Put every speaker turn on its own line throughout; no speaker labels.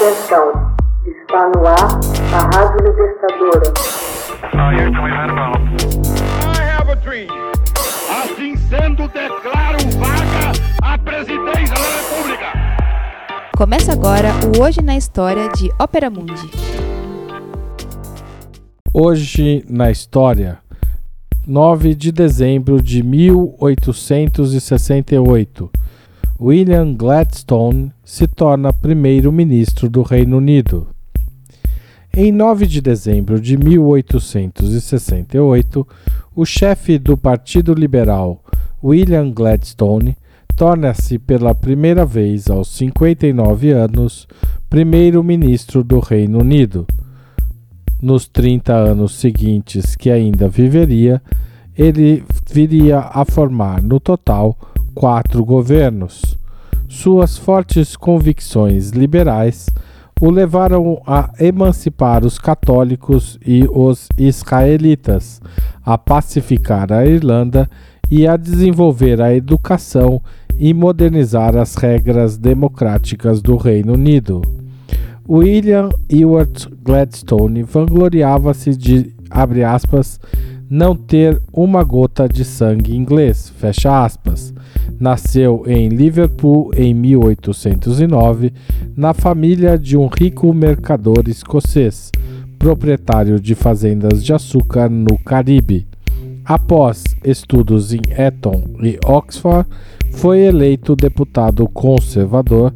Atenção, está no ar a Rádio Libertadora.
Assim sendo, declaro vaga a presidência da República.
Começa agora o Hoje na História de Ópera Mundi.
Hoje na História, 9 de dezembro de 1868. William Gladstone se torna primeiro-ministro do Reino Unido. Em 9 de dezembro de 1868, o chefe do Partido Liberal, William Gladstone, torna-se pela primeira vez aos 59 anos primeiro-ministro do Reino Unido. Nos 30 anos seguintes que ainda viveria, ele viria a formar, no total, quatro governos. Suas fortes convicções liberais o levaram a emancipar os católicos e os israelitas, a pacificar a Irlanda e a desenvolver a educação e modernizar as regras democráticas do Reino Unido. William Ewart Gladstone vangloriava-se de, abre aspas, não ter uma gota de sangue inglês, fecha aspas. Nasceu em Liverpool em 1809, na família de um rico mercador escocês, proprietário de fazendas de açúcar no Caribe. Após estudos em Eton e Oxford, foi eleito deputado conservador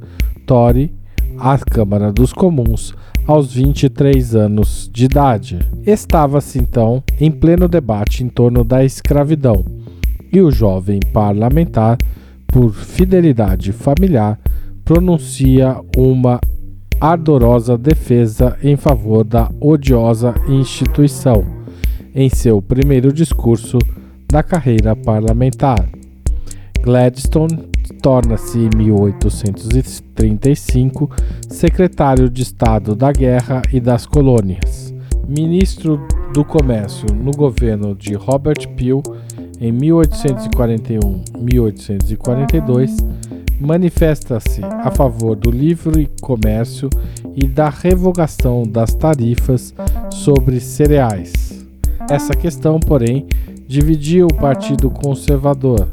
Tory à Câmara dos Comuns aos 23 anos de idade. Estava-se então em pleno debate em torno da escravidão, e o jovem parlamentar, por fidelidade familiar, pronuncia uma ardorosa defesa em favor da odiosa instituição em seu primeiro discurso da carreira parlamentar. Gladstone torna-se em 1835 secretário de Estado da Guerra e das Colônias, ministro do Comércio no governo de Robert Peel em 1841-1842, manifesta-se a favor do livre comércio e da revogação das tarifas sobre cereais. Essa questão, porém, dividia o Partido Conservador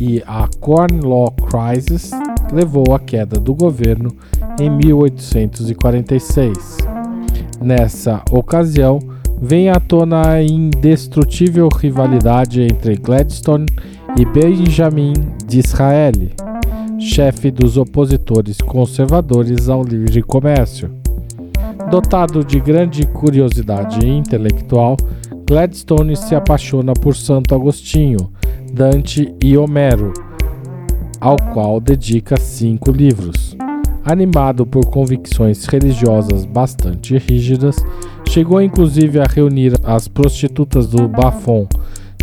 e a Corn Law Crisis levou à queda do governo em 1846. Nessa ocasião, vem à tona a indestrutível rivalidade entre Gladstone e Benjamin Disraeli, chefe dos opositores conservadores ao livre comércio. Dotado de grande curiosidade intelectual, Gladstone se apaixona por Santo Agostinho, Dante e Homero, ao qual dedica cinco livros. Animado por convicções religiosas bastante rígidas, chegou inclusive a reunir as prostitutas do Bafon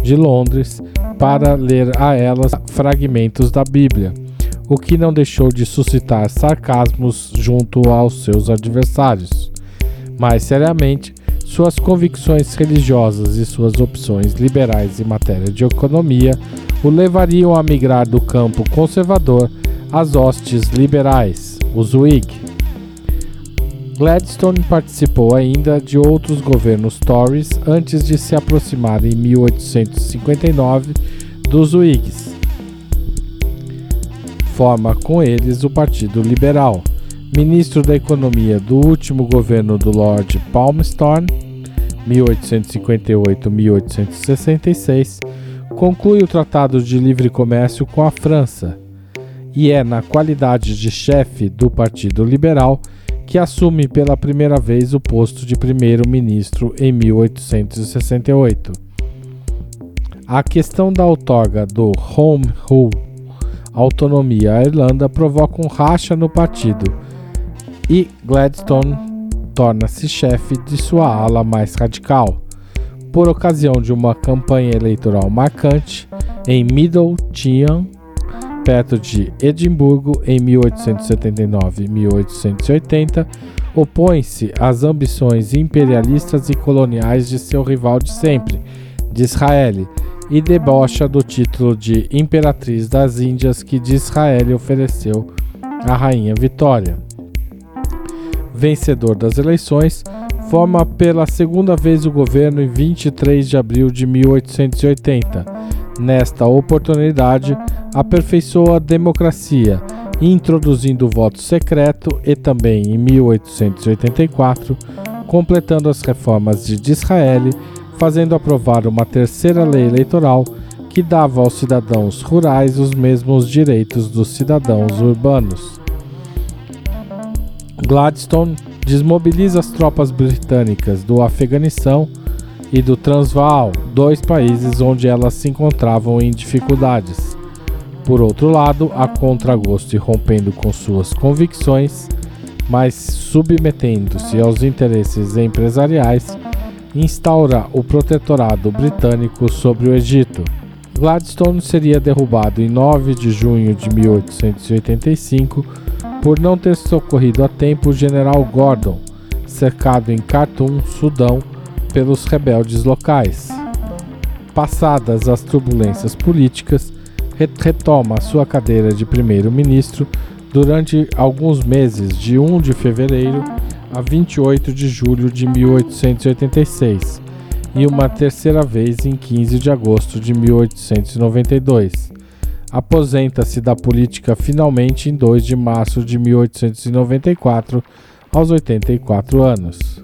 de Londres para ler a elas fragmentos da Bíblia, o que não deixou de suscitar sarcasmos junto aos seus adversários. Mais seriamente, suas convicções religiosas e suas opções liberais em matéria de economia o levariam a migrar do campo conservador às hostes liberais, os Whig. Gladstone participou ainda de outros governos Tories antes de se aproximar em 1859 dos Whigs. Forma com eles o Partido Liberal ministro da Economia do último governo do Lord Palmerston, 1858-1866, conclui o Tratado de Livre Comércio com a França e é na qualidade de chefe do Partido Liberal que assume pela primeira vez o posto de primeiro-ministro em 1868. A questão da outorga do Home Rule, autonomia à Irlanda, provoca um racha no partido e Gladstone torna-se chefe de sua ala mais radical. Por ocasião de uma campanha eleitoral marcante em Middletown, perto de Edimburgo, em 1879 e 1880, opõe-se às ambições imperialistas e coloniais de seu rival de sempre, de Israel, e debocha do título de Imperatriz das Índias que de Israel ofereceu à Rainha Vitória. Vencedor das eleições, forma pela segunda vez o governo em 23 de abril de 1880. Nesta oportunidade, aperfeiçoa a democracia, introduzindo o voto secreto e também em 1884, completando as reformas de Disraeli, fazendo aprovar uma terceira lei eleitoral que dava aos cidadãos rurais os mesmos direitos dos cidadãos urbanos. Gladstone desmobiliza as tropas britânicas do Afeganistão e do Transvaal, dois países onde elas se encontravam em dificuldades. Por outro lado, a contragosto e rompendo com suas convicções, mas submetendo-se aos interesses empresariais, instaura o protetorado britânico sobre o Egito. Gladstone seria derrubado em 9 de junho de 1885 por não ter socorrido a tempo o general Gordon, cercado em Khartoum, Sudão, pelos rebeldes locais. Passadas as turbulências políticas, retoma sua cadeira de primeiro-ministro durante alguns meses, de 1 de fevereiro a 28 de julho de 1886, e uma terceira vez em 15 de agosto de 1892. Aposenta-se da política finalmente em 2 de março de 1894, aos 84 anos.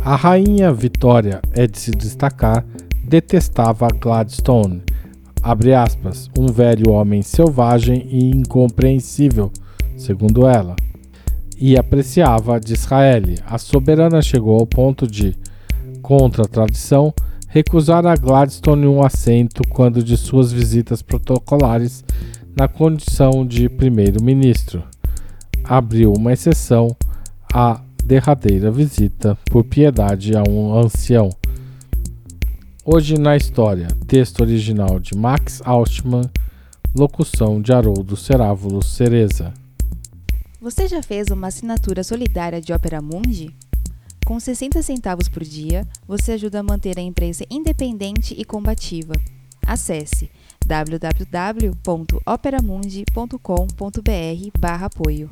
A rainha Vitória, é de se destacar, detestava Gladstone, aspas, um velho homem selvagem e incompreensível, segundo ela, e apreciava Disraeli. A soberana chegou ao ponto de, contra a tradição, recusar a Gladstone um assento quando de suas visitas protocolares na condição de primeiro-ministro. Abriu uma exceção à derradeira visita por piedade a um ancião. Hoje na história, texto original de Max Altman, locução de Haroldo Cerávulo Cereza.
Você já fez uma assinatura solidária de Opera Mundi? Com 60 centavos por dia, você ajuda a manter a imprensa independente e combativa. Acesse www.operamundi.com.br/apoio.